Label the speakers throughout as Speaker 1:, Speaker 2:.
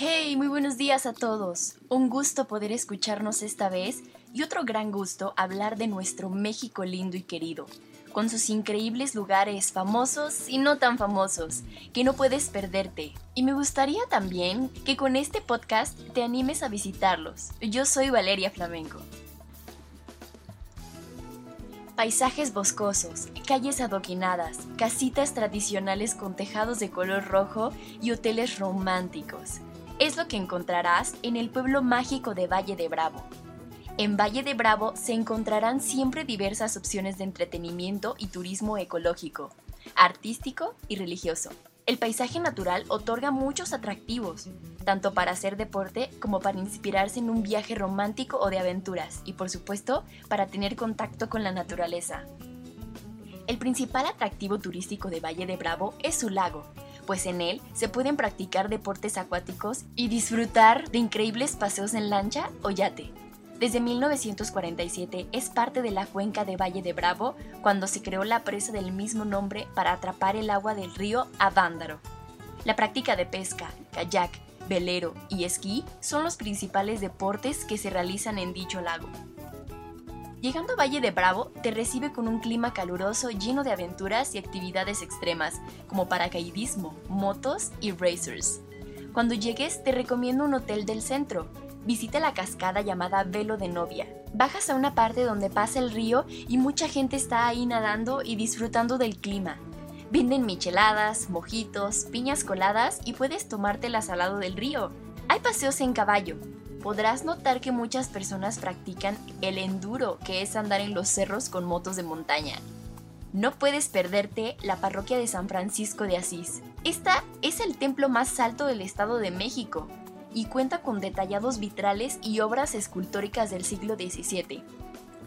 Speaker 1: Hey, muy buenos días a todos. Un gusto poder escucharnos esta vez y otro gran gusto hablar de nuestro México lindo y querido, con sus increíbles lugares famosos y no tan famosos, que no puedes perderte. Y me gustaría también que con este podcast te animes a visitarlos. Yo soy Valeria Flamenco. Paisajes boscosos, calles adoquinadas, casitas tradicionales con tejados de color rojo y hoteles románticos es lo que encontrarás en el pueblo mágico de Valle de Bravo. En Valle de Bravo se encontrarán siempre diversas opciones de entretenimiento y turismo ecológico, artístico y religioso. El paisaje natural otorga muchos atractivos, tanto para hacer deporte como para inspirarse en un viaje romántico o de aventuras, y por supuesto, para tener contacto con la naturaleza. El principal atractivo turístico de Valle de Bravo es su lago, pues en él se pueden practicar deportes acuáticos y disfrutar de increíbles paseos en lancha o yate. Desde 1947 es parte de la cuenca de Valle de Bravo cuando se creó la presa del mismo nombre para atrapar el agua del río Avándaro. La práctica de pesca, kayak, velero y esquí son los principales deportes que se realizan en dicho lago. Llegando a Valle de Bravo, te recibe con un clima caluroso lleno de aventuras y actividades extremas, como paracaidismo, motos y racers. Cuando llegues, te recomiendo un hotel del centro. Visita la cascada llamada Velo de Novia. Bajas a una parte donde pasa el río y mucha gente está ahí nadando y disfrutando del clima. Venden micheladas, mojitos, piñas coladas y puedes tomártelas al lado del río. Hay paseos en caballo, podrás notar que muchas personas practican el enduro, que es andar en los cerros con motos de montaña. No puedes perderte la parroquia de San Francisco de Asís. Esta es el templo más alto del Estado de México y cuenta con detallados vitrales y obras escultóricas del siglo XVII,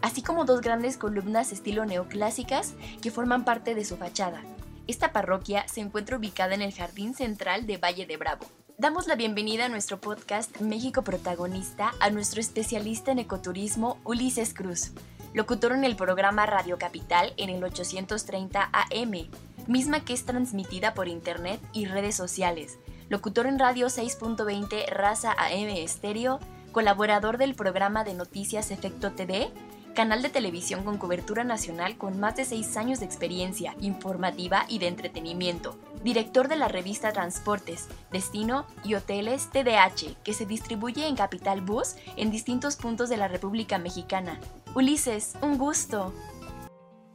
Speaker 1: así como dos grandes columnas estilo neoclásicas que forman parte de su fachada. Esta parroquia se encuentra ubicada en el jardín central de Valle de Bravo. Damos la bienvenida a nuestro podcast México Protagonista a nuestro especialista en ecoturismo Ulises Cruz, locutor en el programa Radio Capital en el 830 AM, misma que es transmitida por internet y redes sociales, locutor en Radio 6.20 Raza AM Estéreo, colaborador del programa de noticias Efecto TV, canal de televisión con cobertura nacional con más de seis años de experiencia informativa y de entretenimiento, director de la revista Transportes, Destino y Hoteles TDH, que se distribuye en Capital Bus en distintos puntos de la República Mexicana. Ulises, un gusto.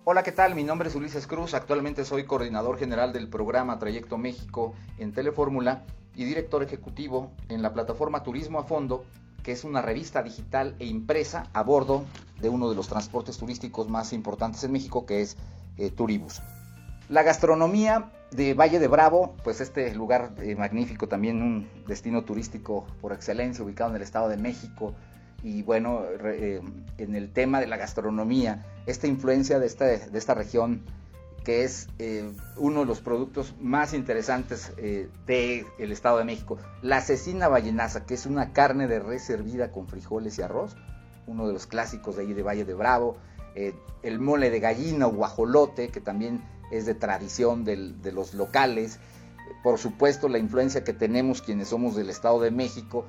Speaker 2: Hola, ¿qué tal? Mi nombre es Ulises Cruz, actualmente soy coordinador general del programa Trayecto México en Telefórmula y director ejecutivo en la plataforma Turismo a Fondo, que es una revista digital e impresa a bordo de uno de los transportes turísticos más importantes en México, que es eh, Turibus. La gastronomía de Valle de Bravo, pues este lugar eh, magnífico, también un destino turístico por excelencia, ubicado en el Estado de México. Y bueno, eh, en el tema de la gastronomía, esta influencia de de esta región, que es eh, uno de los productos más interesantes del Estado de México. La cecina vallenaza, que es una carne de res servida con frijoles y arroz, uno de los clásicos de ahí de Valle de Bravo. el mole de gallina o guajolote, que también es de tradición de los locales, por supuesto la influencia que tenemos quienes somos del Estado de México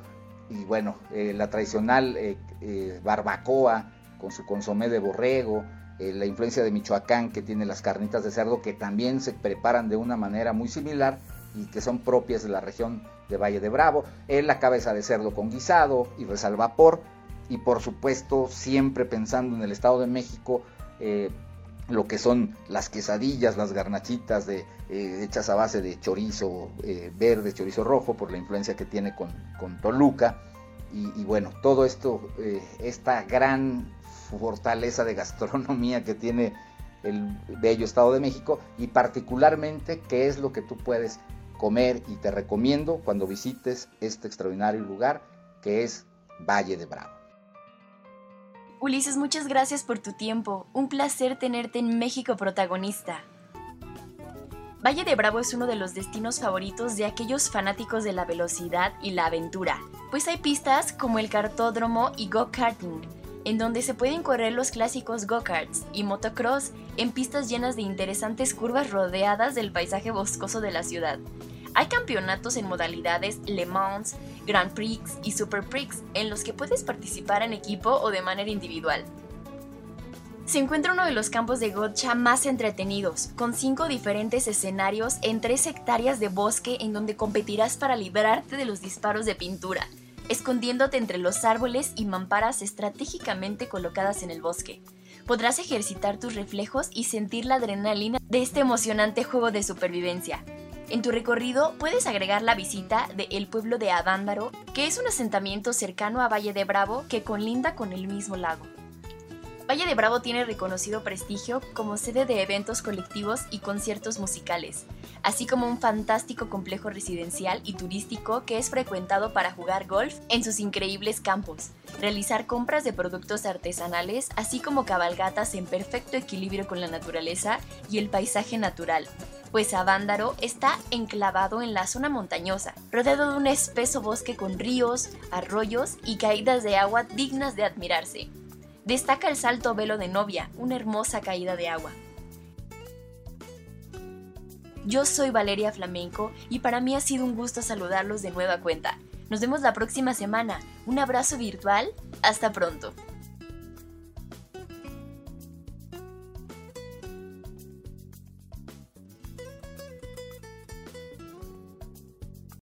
Speaker 2: y bueno, eh, la tradicional eh, eh, barbacoa con su consomé de borrego, la influencia de Michoacán que tiene las carnitas de cerdo que también se preparan de una manera muy similar y que son propias de la región de Valle de Bravo, la cabeza de cerdo con guisado y res vapor y por supuesto siempre pensando en el Estado de México lo que son las quesadillas, las garnachitas eh, hechas a base de chorizo eh, verde, chorizo rojo, por la influencia que tiene con, Toluca. Y, bueno, todo esto, eh, esta gran fortaleza de gastronomía que tiene el bello Estado de México y particularmente qué es lo que tú puedes comer y te recomiendo cuando visites este extraordinario lugar que es Valle de Bravo.
Speaker 1: Ulises, muchas gracias por tu tiempo. Un placer tenerte en México protagonista. Valle de Bravo es uno de los destinos favoritos de aquellos fanáticos de la velocidad y la aventura, pues hay pistas como el cartódromo y go-karting, en donde se pueden correr los clásicos go-karts y motocross en pistas llenas de interesantes curvas rodeadas del paisaje boscoso de la ciudad. Hay campeonatos en modalidades Le Mans, Grand Prix y Super Prix en los que puedes participar en equipo o de manera individual. Se encuentra uno de los campos de gotcha más entretenidos, con cinco diferentes escenarios en tres hectáreas de bosque en donde competirás para librarte de los disparos de pintura, escondiéndote entre los árboles y mamparas estratégicamente colocadas en el bosque. Podrás ejercitar tus reflejos y sentir la adrenalina de este emocionante juego de supervivencia. En tu recorrido puedes agregar la visita de el pueblo de Avándaro, que es un asentamiento cercano a Valle de Bravo que colinda con el mismo lago. Valle de Bravo tiene reconocido prestigio como sede de eventos colectivos y conciertos musicales, así como un fantástico complejo residencial y turístico que es frecuentado para jugar golf en sus increíbles campos, realizar compras de productos artesanales, así como cabalgatas en perfecto equilibrio con la naturaleza y el paisaje natural, pues Avándaro está enclavado en la zona montañosa, rodeado de un espeso bosque con ríos, arroyos y caídas de agua dignas de admirarse. Destaca el salto velo de novia, una hermosa caída de agua. Yo soy Valeria Flamenco y para mí ha sido un gusto saludarlos de nueva cuenta. Nos vemos la próxima semana. Un abrazo virtual. Hasta pronto.